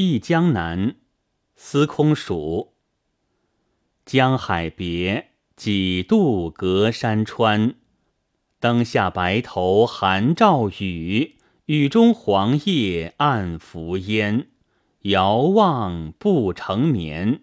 忆江南，司空曙。江海别，几度隔山川。灯下白头寒照雨，雨中黄叶暗浮烟。遥望不成眠。